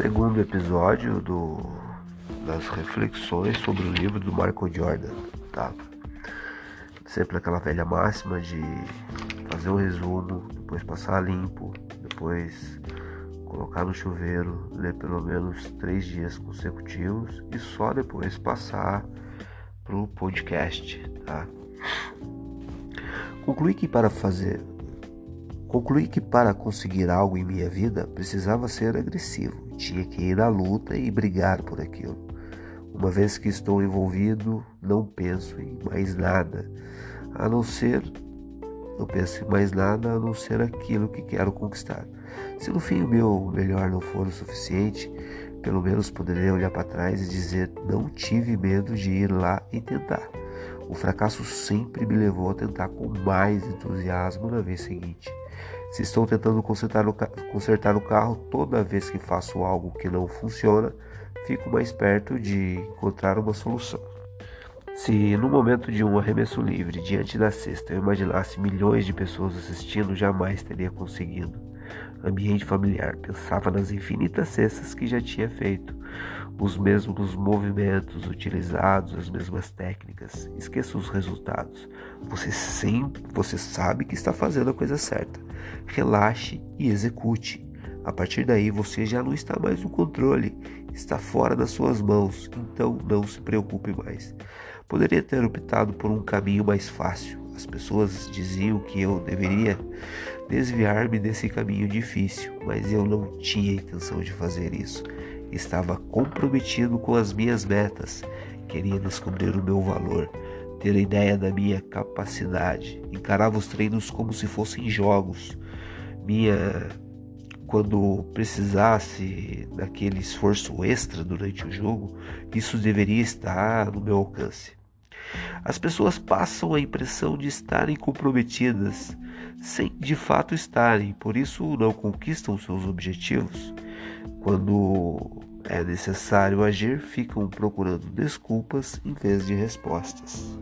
segundo episódio do, das reflexões sobre o livro do Michael Jordan, tá? Sempre aquela velha máxima de fazer um resumo, depois passar limpo, depois colocar no chuveiro, ler pelo menos três dias consecutivos e só depois passar pro podcast, tá? Concluí que para fazer Concluí que para conseguir algo em minha vida precisava ser agressivo, tinha que ir à luta e brigar por aquilo. Uma vez que estou envolvido, não penso em mais nada, a não ser não penso em mais nada a não ser aquilo que quero conquistar. Se no fim o meu melhor não for o suficiente, pelo menos poderei olhar para trás e dizer: não tive medo de ir lá e tentar. O fracasso sempre me levou a tentar com mais entusiasmo na vez seguinte. Se estou tentando consertar o, consertar o carro toda vez que faço algo que não funciona, fico mais perto de encontrar uma solução. Se no momento de um arremesso livre diante da cesta eu imaginasse milhões de pessoas assistindo, jamais teria conseguido. Ambiente familiar, pensava nas infinitas cestas que já tinha feito, os mesmos movimentos utilizados, as mesmas técnicas. Esqueça os resultados. Você sempre, você sabe que está fazendo a coisa certa. Relaxe e execute. A partir daí você já não está mais no controle, está fora das suas mãos, então não se preocupe mais. Poderia ter optado por um caminho mais fácil. As pessoas diziam que eu deveria desviar-me desse caminho difícil, mas eu não tinha intenção de fazer isso. Estava comprometido com as minhas metas, queria descobrir o meu valor, ter ideia da minha capacidade, encarava os treinos como se fossem jogos. Minha quando precisasse daquele esforço extra durante o jogo, isso deveria estar no meu alcance. As pessoas passam a impressão de estarem comprometidas sem de fato estarem, por isso não conquistam seus objetivos. Quando é necessário agir, ficam procurando desculpas em vez de respostas.